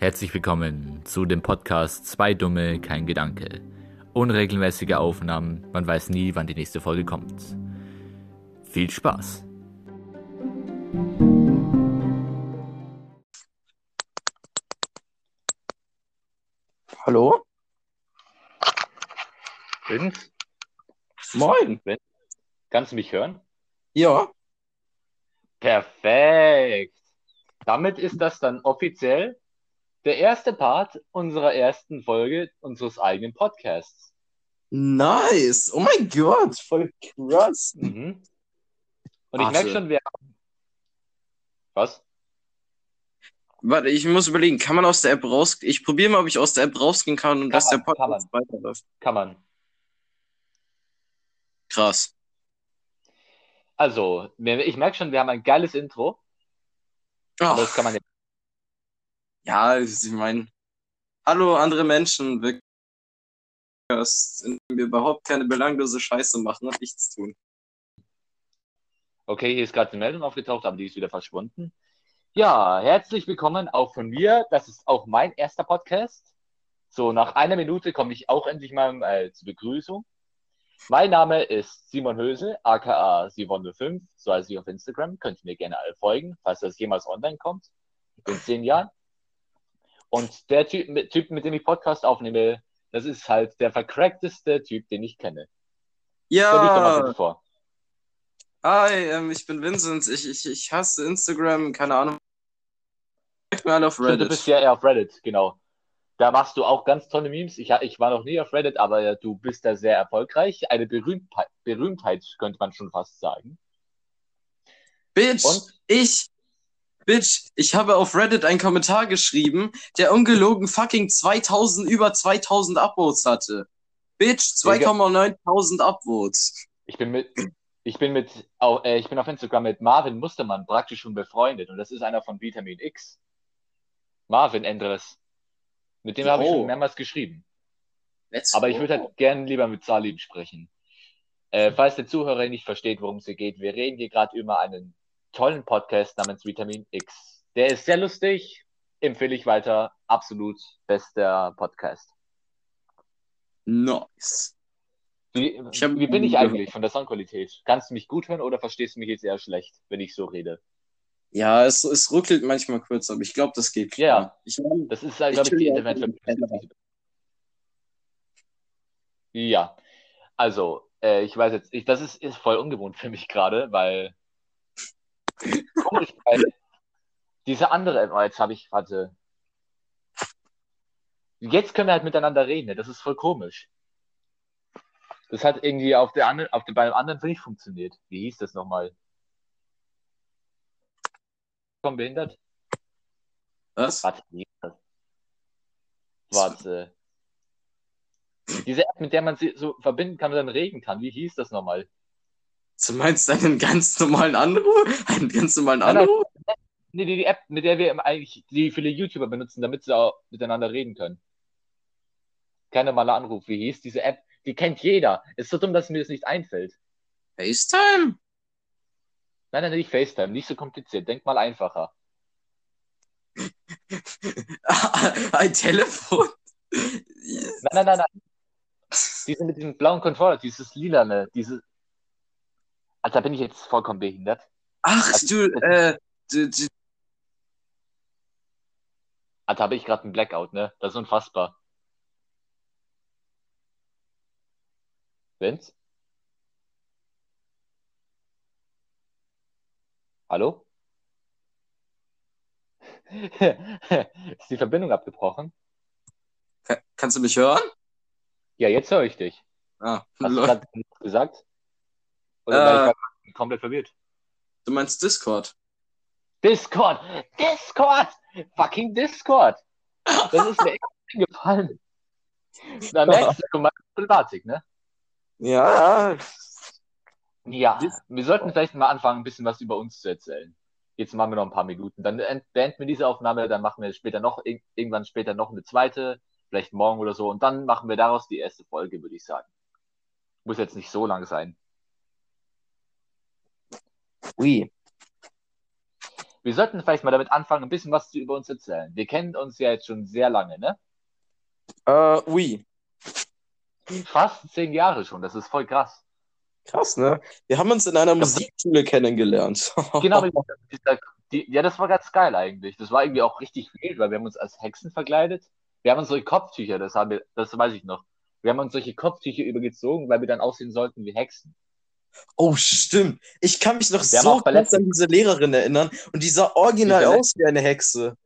Herzlich willkommen zu dem Podcast Zwei Dumme, kein Gedanke. Unregelmäßige Aufnahmen, man weiß nie, wann die nächste Folge kommt. Viel Spaß! Hallo? Vince, Moin. kannst du mich hören? Ja, Perfekt. Damit ist das dann offiziell der erste Part unserer ersten Folge unseres eigenen Podcasts. nice. Oh mein Gott, voll krass. Mhm. Und ich merke schon, wir haben. Was? Warte, ich muss überlegen, kann man aus der App raus... Ich probiere mal, ob ich aus der App rausgehen kann und Kann dass der man, kann Podcast weiterläuft. Kann man. Krass. Also, ich merke schon, wir haben ein geiles Intro. Aber das Ach, kann man ja. Ja, ich meine, hallo andere Menschen, wir wir überhaupt keine belanglose Scheiße machen und nichts tun. Okay, hier ist gerade eine Meldung aufgetaucht, aber die ist wieder verschwunden. Ja, herzlich willkommen auch von mir. Das ist auch mein erster Podcast. So, nach einer Minute komme ich auch endlich mal äh, zur Begrüßung. Mein Name ist Simon Hösel, aka Simon05, so heiße ich auf Instagram. Könnt ihr mir gerne alle folgen, falls das jemals online kommt, in zehn Jahren. Und der Typ, mit- typ, mit dem ich Podcast aufnehme, das ist halt der vercrackteste Typ, den ich kenne. Stell dich doch mal Ja, bitte vor. hi, ähm, ich bin Vincent. Ich, ich, ich hasse Instagram, keine Ahnung. Folgt mir alle auf Stimmt, du bist Reddit. ja eher auf Reddit, genau. Da machst du auch ganz tolle Memes. Ich, ich war noch nie auf Reddit, aber du bist da sehr erfolgreich. Eine Berühmtheit, Berühmtheit könnte man schon fast sagen. Bitch, Und? ich, Bitch, ich habe auf Reddit einen Kommentar geschrieben, der ungelogen fucking 2000, über 2000 Upvotes hatte. Bitch, 2,9000 Upvotes. Ich bin mit, ich bin mit, au- äh, ich bin auf Instagram mit Marvin Mustermann praktisch schon befreundet und das ist einer von Vitamin X. Marvin Endres. Mit dem habe ich Oh. schon mehrmals geschrieben. Let's Aber ich go. würde halt gern lieber mit Salim sprechen. Äh, falls der Zuhörer nicht versteht, worum es hier geht, wir reden hier gerade über einen tollen Podcast namens Vitamin X. Der ist sehr lustig, empfehle ich weiter. Absolut bester Podcast. Nice. Wie, wie bin ich eigentlich von der Soundqualität? Kannst du mich gut hören oder verstehst du mich jetzt eher schlecht, wenn ich so rede? Ja, es, es ruckelt manchmal kurz, aber ich glaube, das geht klar. Ja. Ich Das ist, halt, Ich glaube ich, die Internetverbindung. Ja, also, äh, ich weiß jetzt, ich, das ist, ist voll ungewohnt für mich gerade, weil komisch, weil diese andere App, oh, jetzt habe ich, warte. Jetzt können wir halt miteinander reden, ne? das ist voll komisch. Das hat irgendwie auf der anderen, auf der, bei dem anderen nicht funktioniert. Wie hieß das nochmal? Komm, behindert? was? Warte, wie hieß das? Warte. Diese App, mit der man sie so verbinden kann und dann reden kann. Wie hieß das nochmal? Du meinst einen ganz normalen Anruf? Einen ganz normalen. Anruf? Nee, die, die App, mit der wir eigentlich, die viele YouTuber benutzen, damit sie auch miteinander reden können. Kein normaler Anruf. Wie hieß diese App? Die kennt jeder. Ist so dumm, dass mir das nicht einfällt. FaceTime? Nein, nein, nicht FaceTime. Nicht so kompliziert. Denk mal einfacher. Ein Telefon? Nein, nein, nein, nein. Diese mit diesem blauen Controller, dieses lilane, diese. Alter, bin ich jetzt vollkommen behindert? Ach, Also, du, äh, du, du, Alter, habe ich gerade einen Blackout, ne? Das ist unfassbar. Vince? Hallo? Ist die Verbindung abgebrochen? Ka- kannst du mich hören? Ja, jetzt höre ich dich. Ah, Hast du gerade gesagt? Oder Äh. komplett verwirrt? Du meinst Discord? Discord! Discord! Fucking Discord! Das ist mir echt eingefallen. Da merkst du meine Problematik, ne? Ja, Ja, wir sollten vielleicht mal anfangen, ein bisschen was über uns zu erzählen. Jetzt machen wir noch ein paar Minuten. Dann end- beenden wir diese Aufnahme, dann machen wir später noch, irg- irgendwann später noch eine zweite, vielleicht morgen oder so. Und dann machen wir daraus die erste Folge, würde ich sagen. Muss jetzt nicht so lang sein. Ui. Wir sollten vielleicht mal damit anfangen, ein bisschen was über uns erzählen. Wir kennen uns ja jetzt schon sehr lange, ne? Äh, oui. Fast zehn Jahre schon, das ist voll krass. Krass, ne? Wir haben uns in einer Musikschule kennengelernt. Genau, die, ja, das war ganz geil eigentlich. Das war irgendwie auch richtig wild, weil wir haben uns als Hexen verkleidet. Wir haben uns solche Kopftücher, das haben wir, das weiß ich noch. Wir haben uns solche Kopftücher übergezogen, weil wir dann aussehen sollten wie Hexen. Oh, stimmt. Ich kann mich noch haben so gut an diese Lehrerin erinnern und die sah original Die aus wie eine Hexe.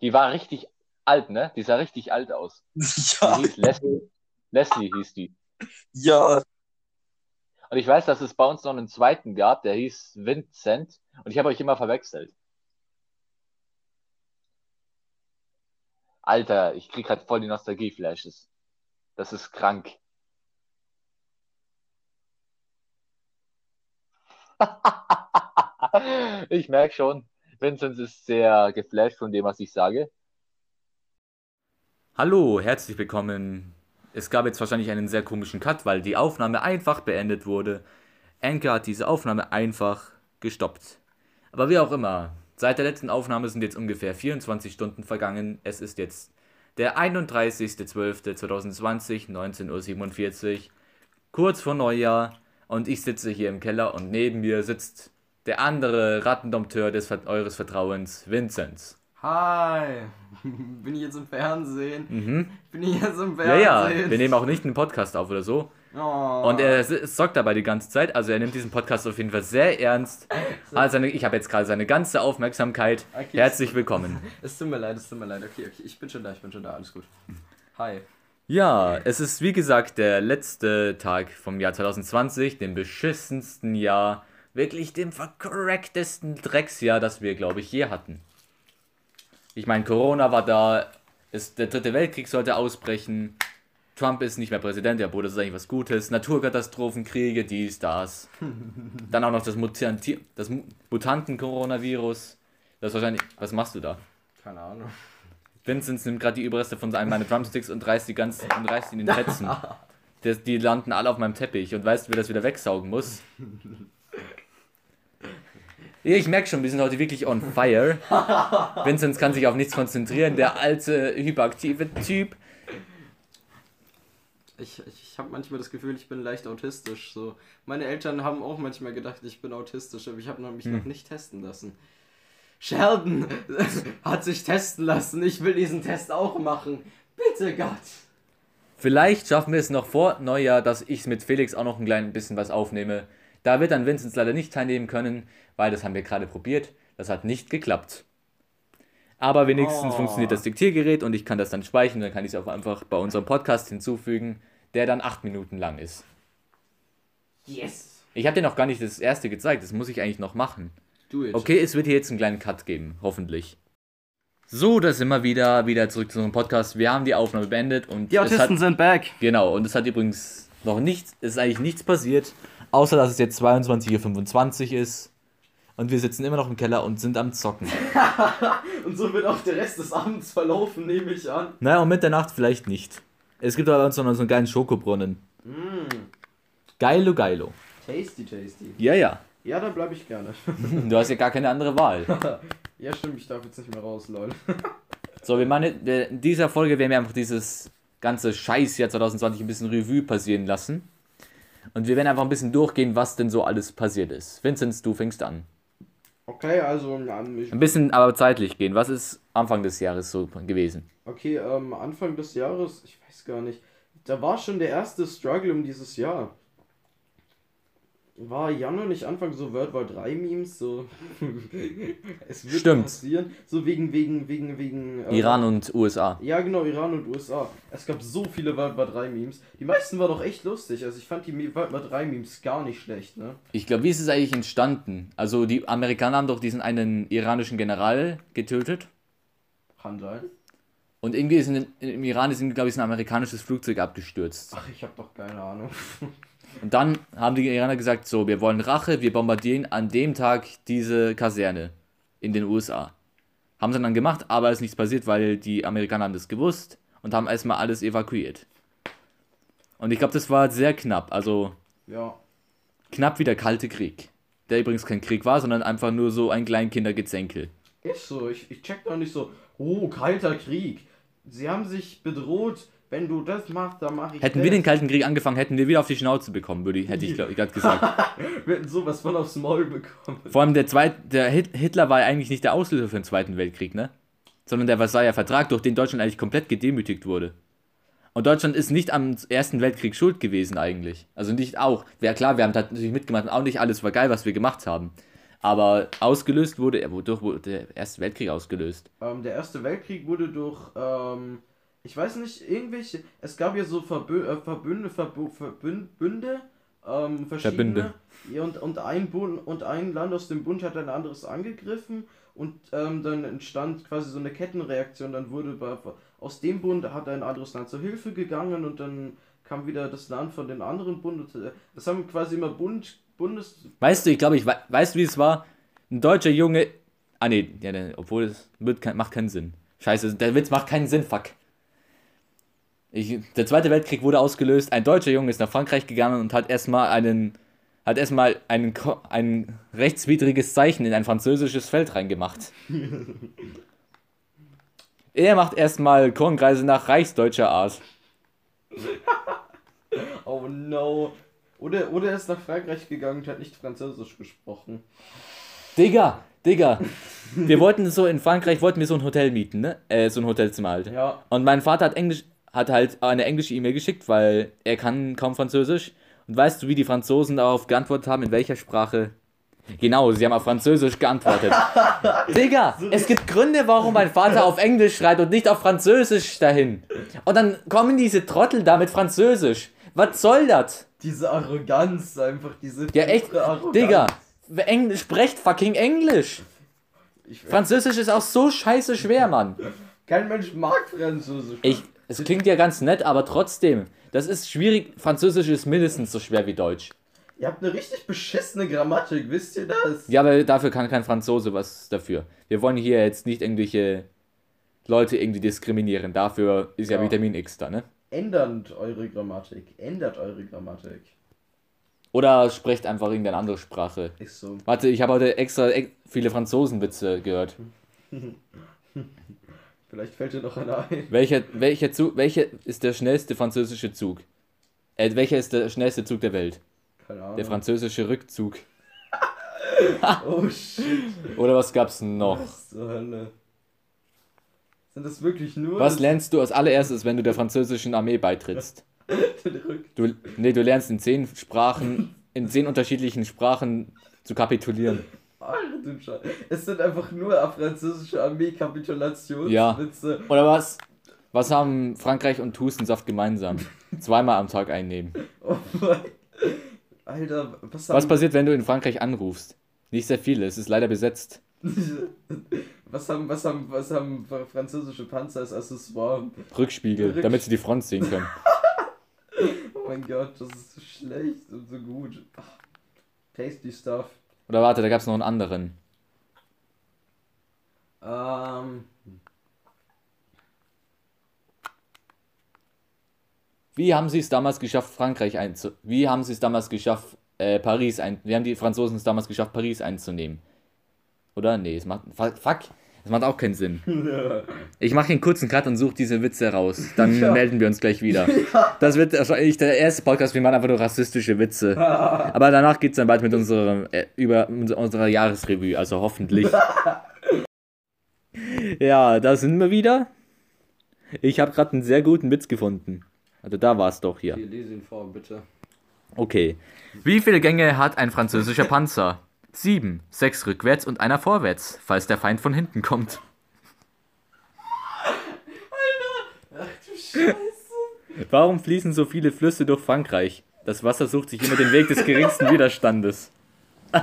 Die war richtig alt, ne? Die sah richtig alt aus. Ja, Die hieß Leslie. Leslie hieß die. ja. Und ich weiß, dass es bei uns noch einen zweiten gab, der hieß Vincent. Und ich habe euch immer verwechselt. Alter, ich krieg halt voll die Nostalgie-Flashes. Das ist krank. ich merke schon, Vincent ist sehr geflasht von dem, was ich sage. Hallo, herzlich willkommen. Es gab jetzt wahrscheinlich einen sehr komischen Cut, weil die Aufnahme einfach beendet wurde. Anchor hat diese Aufnahme einfach gestoppt. Aber wie auch immer, seit der letzten Aufnahme sind jetzt ungefähr 24 Stunden vergangen. Es ist jetzt der 31.12.2020, 19.47 Uhr, kurz vor Neujahr. Und ich sitze hier im Keller und neben mir sitzt der andere Rattendompteur des eures Vertrauens, Vincent. Hi, bin ich jetzt im Fernsehen? Mhm. Bin ich jetzt im Ja, Fernsehen? ja, wir nehmen auch nicht einen Podcast auf oder so. Oh. Und er sorgt dabei die ganze Zeit, also er nimmt diesen Podcast auf jeden Fall sehr ernst. Also ich habe jetzt gerade seine ganze Aufmerksamkeit. Okay. Herzlich willkommen. Es tut mir leid, es tut mir leid. Okay, okay, ich bin schon da, ich bin schon da, alles gut. Hi. Ja, es ist wie gesagt der letzte Tag vom Jahr 2020, dem beschissensten Jahr, wirklich dem vercracktesten Drecksjahr, das wir, glaube ich, je hatten. Ich meine, Corona war da, ist, der dritte Weltkrieg sollte ausbrechen, Trump ist nicht mehr Präsident, ja, Bruder, das ist eigentlich was Gutes, Naturkatastrophen, Kriege, dies, das. Dann auch noch das, Mutanti das Mu- Mutanten-Coronavirus. Das ist wahrscheinlich, was machst du da? Keine Ahnung. Vincent nimmt gerade die Überreste von einem meiner Drumsticks und reißt die ganz und reißt die in den Fetzen. Das, die landen alle auf meinem Teppich und weißt du, wer das wieder wegsaugen muss? Ja, Ich merke schon, wir sind heute wirklich on fire. Vincent kann sich auf nichts konzentrieren, der alte, hyperaktive Typ. Ich, ich, ich habe manchmal das Gefühl, ich bin leicht autistisch. So. Meine Eltern haben auch manchmal gedacht, ich bin autistisch, aber ich habe mich Hm. noch nicht testen lassen. Sheldon hat sich testen lassen. Ich will diesen Test auch machen. Bitte Gott. Vielleicht schaffen wir es noch vor Neujahr, dass ich mit Felix auch noch ein klein bisschen was aufnehme. Da wird dann Vincent leider nicht teilnehmen können, weil das haben wir gerade probiert. Das hat nicht geklappt. Aber wenigstens Oh. funktioniert das Diktiergerät und ich kann das dann speichern. Dann kann ich es auch einfach bei unserem Podcast hinzufügen, der dann acht Minuten lang ist. Yes. Ich habe dir noch gar nicht das erste gezeigt. Das muss ich eigentlich noch machen. Do it. Okay, es wird hier jetzt einen kleinen Cut geben, hoffentlich. So, da sind wir wieder, wieder zurück zu unserem Podcast. Wir haben die Aufnahme beendet und Die es hat, Autisten sind back. Genau, und es hat übrigens noch nichts, es ist eigentlich nichts passiert, außer dass es jetzt 22.25 Uhr ist. Und wir sitzen immer noch im Keller und sind am Zocken. Und so wird auch der Rest des Abends verlaufen, nehme ich an. Naja, und Mitternacht vielleicht nicht. Es gibt aber bei uns noch so einen geilen Schokobrunnen. Geilo, geilo. Tasty, tasty. Ja, ja. Ja, dann bleibe ich gerne. Du hast ja gar keine andere Wahl. ja, stimmt, ich darf jetzt nicht mehr raus, lol. So, wir wir- in dieser Folge werden wir einfach dieses ganze Scheißjahr 2020 ein bisschen Revue passieren lassen. Und wir werden einfach ein bisschen durchgehen, was denn so alles passiert ist. Vinzenz, du fängst an. Okay, also, Ein bisschen aber zeitlich gehen. Was ist Anfang des Jahres so gewesen? okay, ähm, Anfang des Jahres, ich weiß gar nicht, da war schon der erste Struggle um dieses Jahr. War Januar nicht Anfang so World War 3 Memes, so es wird Stimmt. passieren, so wegen wegen wegen wegen äh, Iran und USA. Ja, genau, Iran und USA. Es gab so viele World War 3 Memes. Die meisten waren doch echt lustig. Also ich fand die World War 3 Memes gar nicht schlecht, ne? Ich glaube, wie ist es eigentlich entstanden? Also die Amerikaner haben doch diesen einen iranischen General getötet. Kann sein. Und irgendwie ist in, im Iran ist, glaube ich, ein amerikanisches Flugzeug abgestürzt. Ach, ich hab doch keine Ahnung. Und dann haben die Iraner gesagt, so, wir wollen Rache, wir bombardieren an dem Tag diese Kaserne in den USA. Haben sie dann gemacht, aber es ist nichts passiert, weil die Amerikaner haben das gewusst und haben erstmal alles evakuiert. Und ich glaube, das war sehr knapp, also Ja. knapp wie der Kalte Krieg. der übrigens kein Krieg war, sondern einfach nur so ein Kleinkindergezänkel. Ist so, ich, ich check noch nicht so, oh, kalter Krieg. Sie haben sich bedroht, wenn du das machst, dann mach ich Hätten das. wir den Kalten Krieg angefangen, hätten wir wieder auf die Schnauze bekommen, würde ich, hätte ich gerade gesagt. Wir hätten sowas von aufs Maul bekommen. Vor allem der zweite, der Hit- Hitler war ja eigentlich nicht der Auslöser für den Zweiten Weltkrieg, ne? Sondern der Versailler Vertrag, durch den Deutschland eigentlich komplett gedemütigt wurde. Und Deutschland ist nicht am Ersten Weltkrieg schuld gewesen eigentlich. Also nicht auch. Wäre klar, wir haben natürlich mitgemacht und auch nicht alles war geil, was wir gemacht haben. Aber ausgelöst wurde, ja, wodurch wurde der Erste Weltkrieg ausgelöst? Ähm, der Erste Weltkrieg wurde durch, ähm, ich weiß nicht, irgendwelche, es gab ja so Verbü äh, Verbünde, Verbu Verbün Bünde, ähm, verschiedene. Verbünde. Ja, und, und, ein Bund, und ein Land aus dem Bund hat ein anderes angegriffen und ähm, dann entstand quasi so eine Kettenreaktion. Dann wurde bei, aus dem Bund hat ein anderes Land zur Hilfe gegangen und dann kam wieder das Land von den anderen Bund. und, äh, Das haben quasi immer Bund, Bundes. Weißt du, ich glaube, ich wei- weißt du, wie es war? Ein deutscher Junge. Ah, nee, ja, obwohl es wird, kein- macht keinen Sinn. Scheiße, der Witz macht keinen Sinn, fuck. Ich, der Zweite Weltkrieg wurde ausgelöst. Ein deutscher Junge ist nach Frankreich gegangen und hat erstmal einen. Hat erstmal einen, ein rechtswidriges Zeichen in ein französisches Feld reingemacht. er macht erstmal Kornkreise nach reichsdeutscher Art. Oh no. Oder, oder er ist nach Frankreich gegangen und hat nicht Französisch gesprochen. Digga, Digga. Wir wollten so in Frankreich, wollten wir so ein Hotel mieten, ne? Äh, so ein Hotelzimmer halt. Ja. Und mein Vater hat Englisch, hat halt eine englische E-Mail geschickt, weil er kann kaum Französisch. Und weißt du, wie die Franzosen darauf geantwortet haben? In welcher Sprache? Genau, sie haben auf Französisch geantwortet. Digga, es gibt Gründe, warum mein Vater auf Englisch schreibt und nicht auf Französisch dahin. Und dann kommen diese Trottel da mit Französisch. Was soll das? Diese Arroganz, einfach diese. Ja, echt, Arroganz. Digga, Englisch, sprecht fucking Englisch. Französisch ist auch so scheiße schwer, Mann. kein Mensch mag Französisch. Ich, es klingt ja ganz nett, aber trotzdem, das ist schwierig. Französisch ist mindestens so schwer wie Deutsch. Ihr habt eine richtig beschissene Grammatik, wisst ihr das? Ja, aber dafür kann kein Franzose was dafür. Wir wollen hier jetzt nicht irgendwelche Leute irgendwie diskriminieren. Dafür ist ja, Ja. Vitamin X da, ne? Ändert eure Grammatik. Ändert eure Grammatik. Oder sprecht einfach irgendeine andere Sprache. Ist so. Warte, ich habe heute extra ex viele Franzosenwitze gehört. Vielleicht fällt dir noch einer ein. Welcher, welcher Zug, welcher ist der schnellste französische Zug? Äh, welcher ist der schnellste Zug der Welt? Keine Ahnung. Der französische Rückzug. oh shit. Oder was gab's noch? Was zur Hölle? Sind das wirklich nur. Was lernst du als allererstes, wenn du der französischen Armee beitrittst? Du, nee, du lernst in zehn Sprachen, in zehn unterschiedlichen Sprachen zu kapitulieren. Alter, du Scheiße. Es sind einfach nur französische Armee-Kapitulationswitze. Oder was? Was haben Frankreich und Hustensaft gemeinsam? Zweimal am Tag einnehmen. Oh mein. Alter, was Was passiert, wenn du in Frankreich anrufst? Nicht sehr viele, es ist leider besetzt. was haben, was haben, was haben französische Panzer als Accessoire? Rückspiegel, Rücks- damit sie die Front sehen können. Oh mein Gott, das ist so schlecht und so gut. Ach, tasty stuff. Oder warte, da gab es noch einen anderen. Ähm, Wie haben sie es damals geschafft, Frankreich einzu... Wie haben sie es damals geschafft, äh, Paris ein... Wie haben die Franzosen es damals geschafft, Paris einzunehmen? Oder? Nee, es macht... Fuck, fuck. Das macht auch keinen Sinn. Ich mache einen kurzen Cut und suche diese Witze raus. Dann Ja. melden wir uns gleich wieder. Das wird wahrscheinlich der erste Podcast, wir machen einfach nur rassistische Witze. Aber danach geht es dann bald mit unserem, äh, über unser- unserer Jahresrevue, also hoffentlich. ja, da sind wir wieder. Ich habe gerade einen sehr guten Witz gefunden. Also da war es doch hier. hier, lese ihn vor, bitte. Okay. Wie viele Gänge hat ein französischer Panzer? Sieben. Sechs rückwärts und einer vorwärts, falls der Feind von hinten kommt. Ach du Scheiße. Warum fließen so viele Flüsse durch Frankreich? Das Wasser sucht sich immer den Weg des geringsten Widerstandes.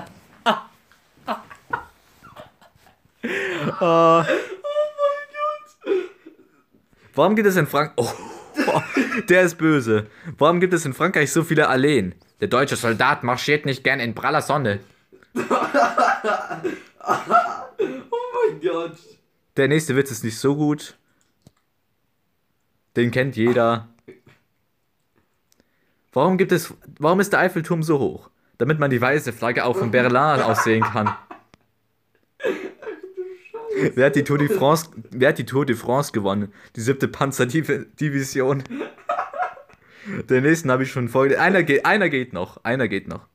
oh. Warum gibt es in Frank... Oh, der ist böse. Warum gibt es in Frankreich so viele Alleen? Der deutsche Soldat marschiert nicht gern in praller Sonne. Oh mein Gott. Der nächste Witz ist nicht so gut. Den kennt jeder. Warum gibt es. Warum ist der Eiffelturm so hoch? damit man die weiße Flagge auch von Berlin aussehen kann. Wer hat, die Tour de France, wer hat die Tour de France gewonnen? Die siebte Panzerdivision. Den nächsten habe ich schon vorgelesen. Einer geht, einer geht noch. Einer geht noch.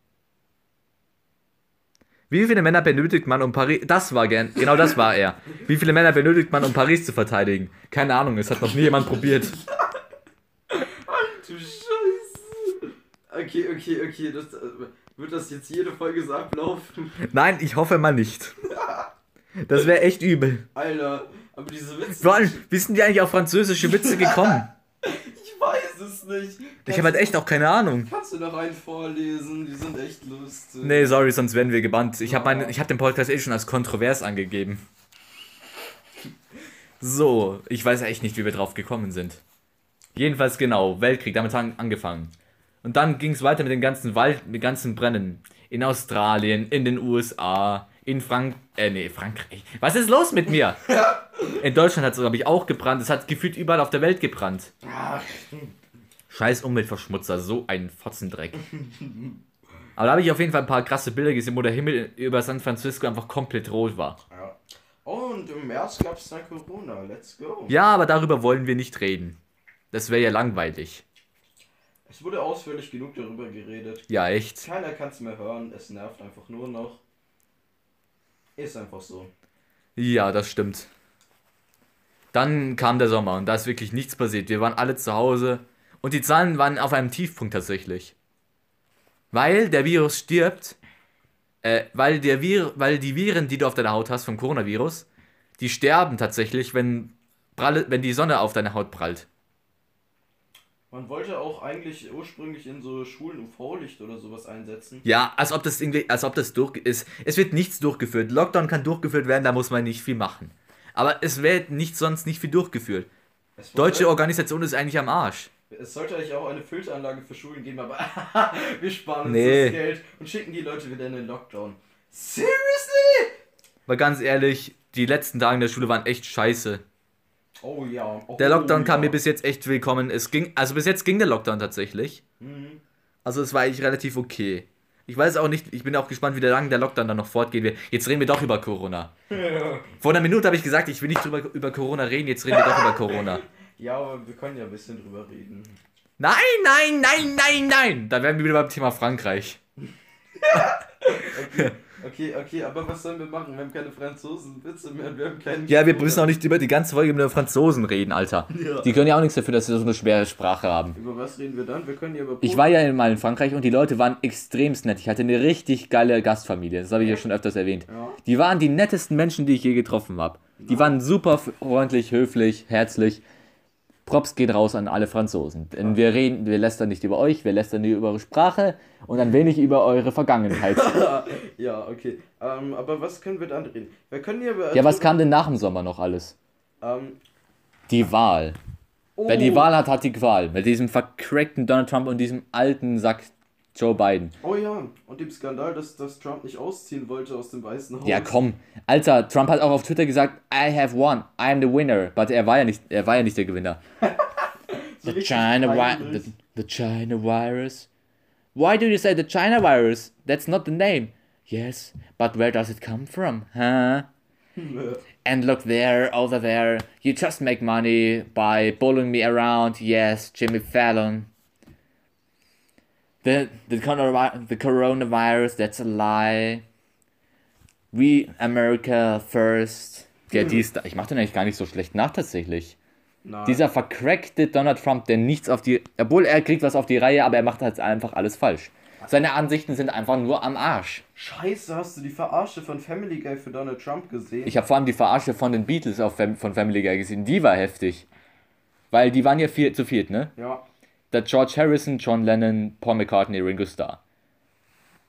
Wie viele Männer benötigt man, um Paris. Das war gern. Genau das war er. Wie viele Männer benötigt man, um Paris zu verteidigen? Keine Ahnung, es hat noch nie jemand probiert. Du Scheiße. Okay, okay, okay. Das, äh, wird das jetzt jede Folge so ablaufen? Nein, ich hoffe mal nicht. Das wäre echt übel. Alter, aber diese Witze. Vor allem, wie sind die eigentlich auf französische Witze gekommen? Nicht. Ich habe halt echt auch keine Ahnung. Kannst du noch einen vorlesen? Die sind echt lustig. Nee, sorry, sonst werden wir gebannt. Ich habe hab den Podcast eh schon als kontrovers angegeben. So, ich weiß echt nicht, wie wir drauf gekommen sind. Jedenfalls genau, Weltkrieg, damit haben angefangen. Und dann ging es weiter mit den ganzen Wald, mit ganzen Brennen. In Australien, in den USA, in Frank... Äh, nee, Frankreich. Was ist los mit mir? In Deutschland hat es, glaube ich, auch gebrannt. Es hat gefühlt überall auf der Welt gebrannt. Scheiß Umweltverschmutzer, so ein Fotzendreck. Aber da habe ich auf jeden Fall ein paar krasse Bilder gesehen, wo der Himmel über San Francisco einfach komplett rot war. ja. Und im März gab es dann Corona. Let's go. Ja, aber darüber wollen wir nicht reden. Das wäre ja langweilig. Es wurde ausführlich genug darüber geredet. Ja, echt. Keiner kann es mehr hören. Es nervt einfach nur noch. Ist einfach so. Ja, das stimmt. Dann kam der Sommer und da ist wirklich nichts passiert. Wir waren alle zu Hause und die Zahlen waren auf einem Tiefpunkt tatsächlich. Weil der Virus stirbt, äh, weil, der Vir weil die Viren, die du auf deiner Haut hast vom Coronavirus, die sterben tatsächlich, wenn, pralle, wenn die Sonne auf deine Haut prallt. Man wollte auch eigentlich ursprünglich in so Schulen UV-Licht oder sowas einsetzen. Ja, als ob das irgendwie, als ob das durch ist. Es wird nichts durchgeführt. Lockdown kann durchgeführt werden, da muss man nicht viel machen. Aber es wird nicht sonst nicht viel durchgeführt. Deutsche Organisation ist eigentlich am Arsch. Es sollte eigentlich auch eine Filteranlage für Schulen geben, aber wir sparen uns Nee. das Geld und schicken die Leute wieder in den Lockdown. Seriously? Weil ganz ehrlich, die letzten Tage in der Schule waren echt scheiße. Oh ja. Oh, Der Lockdown kam ja. mir bis jetzt echt willkommen. Es ging, also bis jetzt ging der Lockdown tatsächlich. Mhm. Also es war eigentlich relativ okay. Ich weiß auch nicht, ich bin auch gespannt, wie lange der Lockdown dann noch fortgehen wird. Jetzt reden wir doch über Corona. Vor einer Minute habe ich gesagt, ich will nicht drüber, über Corona reden, jetzt reden wir doch über Corona. Ja, aber wir können ja ein bisschen drüber reden. Nein, nein, nein, nein, nein! Da wären wir wieder beim Thema Frankreich. Okay, okay, okay, aber was sollen wir machen? Wir haben keine Franzosen-Witze mehr, wir haben keinen. Ja, wir müssen auch nicht über die ganze Folge mit den Franzosen reden, Alter. Ja. Die können ja auch nichts dafür, dass sie so eine schwere Sprache haben. Über was reden wir dann? Wir können ja über. Ich war ja mal in Frankreich und die Leute waren extremst nett. Ich hatte eine richtig geile Gastfamilie. Das habe ich ja schon öfters erwähnt. Ja. Die waren die nettesten Menschen, die ich je getroffen habe. Die waren super freundlich, höflich, herzlich. Props geht raus an alle Franzosen. Denn wir reden, wir lästern nicht über euch, wir lästern nicht über eure Sprache und ein wenig über eure Vergangenheit. Ja, okay. Ähm, aber was können wir dann reden? Wir können ja über. Ja, was kam denn nach dem Sommer noch alles? Ähm, Die Wahl. oh, Wer die Wahl hat, hat die Qual. Mit diesem vercrackten Donald Trump und diesem alten Sack Joe Biden. Oh ja, und dem Skandal, dass, dass Trump nicht ausziehen wollte aus dem Weißen Haus. Ja, komm. Alter, Trump hat auch auf Twitter gesagt, I have won, I'm the winner. But er war ja nicht, er war ja nicht der Gewinner. So The China, vi peinlich. the, the China virus. Why do you say the China virus? That's not the name. Yes, but where does it come from? Huh? And look there, over there. You just make money by bullying me around. Yes, Jimmy Fallon. The the, the coronavirus, that's a lie. We America first. Ja, die ist, ich mache den eigentlich gar nicht so schlecht nach tatsächlich. Nein. Dieser vercrackte Donald Trump, der nichts auf die. Obwohl er kriegt was auf die Reihe, aber er macht halt einfach alles falsch. Seine Ansichten sind einfach nur am Arsch. Scheiße, hast du die Verarsche von Family Guy für Donald Trump gesehen? Ich habe vor allem die Verarsche von den Beatles auf Fam von Family Guy gesehen. Die war heftig. Weil die waren ja vier, zu viert, ne? ja. Der George Harrison, John Lennon, Paul McCartney, Ringo Starr.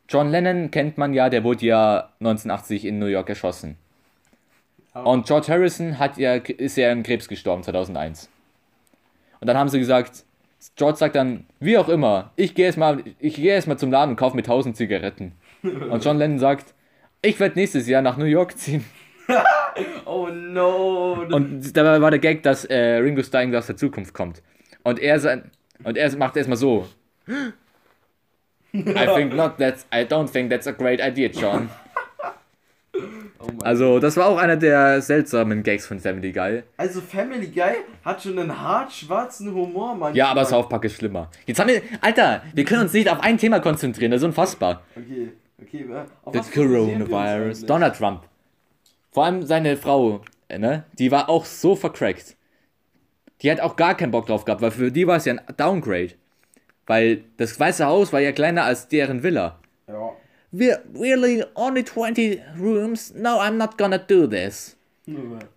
John Lennon kennt man ja, der wurde ja 1980 in New York erschossen. Ja. Und George Harrison hat ja, ist ja an Krebs gestorben 2001. Und dann haben sie gesagt, George sagt dann, wie auch immer, ich gehe erstmal ich gehe erst mal zum Laden und kaufe mir 1000 Zigaretten. Und John Lennon sagt, ich werde nächstes Jahr nach New York ziehen. Oh no. Und dabei war der Gag, dass äh, Ringo Starr irgendwie aus der Zukunft kommt. Und er, sein, und er macht erstmal so. I think not. That's. I don't think that's a great idea, John. Oh. Also, das war auch einer der seltsamen Gags von Family Guy. Also Family Guy hat schon einen hart schwarzen Humor, manchmal. Ja, aber South Park ist schlimmer. Jetzt haben wir. Alter, wir können uns nicht auf ein Thema konzentrieren, das ist unfassbar. Okay, okay. äh, auf The Coronavirus. Donald Trump. Vor allem seine Frau, äh, ne? Die war auch so vercrackt. Die hat auch gar keinen Bock drauf gehabt, weil für die war es ja ein Downgrade. Weil das Weiße Haus war ja kleiner als deren Villa. Ja. We're really only 20 rooms. No, I'm not gonna do this.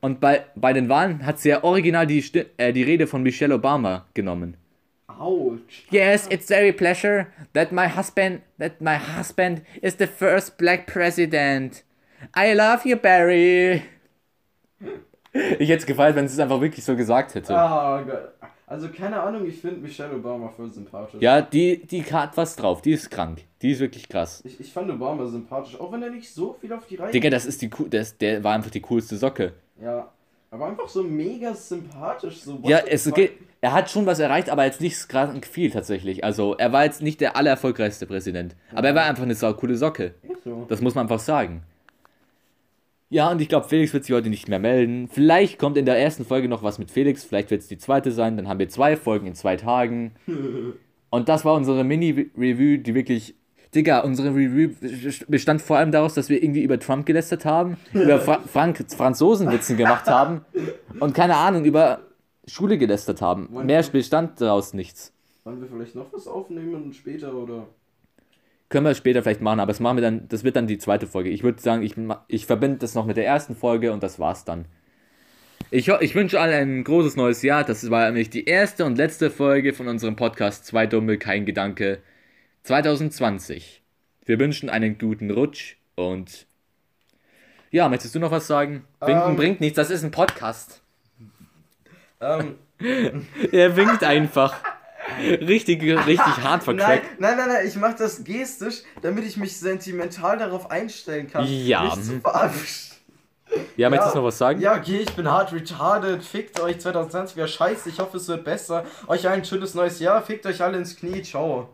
Und bei, bei den Wahlen hat sie ja original die, Sti- äh, die Rede von Michelle Obama genommen. Autsch. Yes, it's very pleasure that my husband that my husband is the first black president. I love you, Barry. Ich hätte es gefallen, wenn sie es einfach wirklich so gesagt hätte. Ah, Gott. Also keine Ahnung, ich finde Michelle Obama voll sympathisch. Ja, die, die hat was drauf. Die ist krank. Die ist wirklich krass. Ich, ich fand Obama sympathisch, auch wenn er nicht so viel auf die Reihe Digga, das ist die cool, das, der war einfach die coolste Socke. Ja. Aber einfach so mega sympathisch. So, Ja, es fuck? geht. Er hat schon was erreicht, aber jetzt nicht krank viel tatsächlich. Also, er war jetzt nicht der allererfolgreichste Präsident. Aber er war einfach eine saukoole Socke. So. Das muss man einfach sagen. Ja, und ich glaube, Felix wird sich heute nicht mehr melden. Vielleicht kommt in der ersten Folge noch was mit Felix. Vielleicht wird es die zweite sein. Dann haben wir zwei Folgen in zwei Tagen. Und das war unsere Mini-Review, die wirklich. Digga, unsere Review bestand vor allem daraus, dass wir irgendwie über Trump gelästert haben, über Fra Frank Franzosenwitzen gemacht haben und keine Ahnung, über Schule gelästert haben. Mehr bestand daraus nichts. Wollen wir vielleicht noch was aufnehmen später oder? Können wir später vielleicht machen, aber das machen wir dann, das wird dann die zweite Folge. Ich würde sagen, ich, ich verbinde das noch mit der ersten Folge und das war's dann. Ich, ich wünsche allen ein großes neues Jahr. Das war nämlich die erste und letzte Folge von unserem Podcast Zwei Dumme, kein Gedanke 2020. Wir wünschen einen guten Rutsch und ja, möchtest du noch was sagen? Winken Ähm. bringt nichts, das ist ein Podcast. Ähm, Er winkt einfach. Richtig, richtig hart nein, vercrackt. nein, nein, nein, ich mach das gestisch, damit ich mich sentimental darauf einstellen kann. Ja. Mich zu verabschieden. Ja, möchtest du noch was sagen? Ja, okay, ich bin hart retarded. Fickt euch 2020 wäre scheiße. Ich hoffe, es wird besser. Euch allen ein schönes neues Jahr. Fickt euch alle ins Knie. Ciao.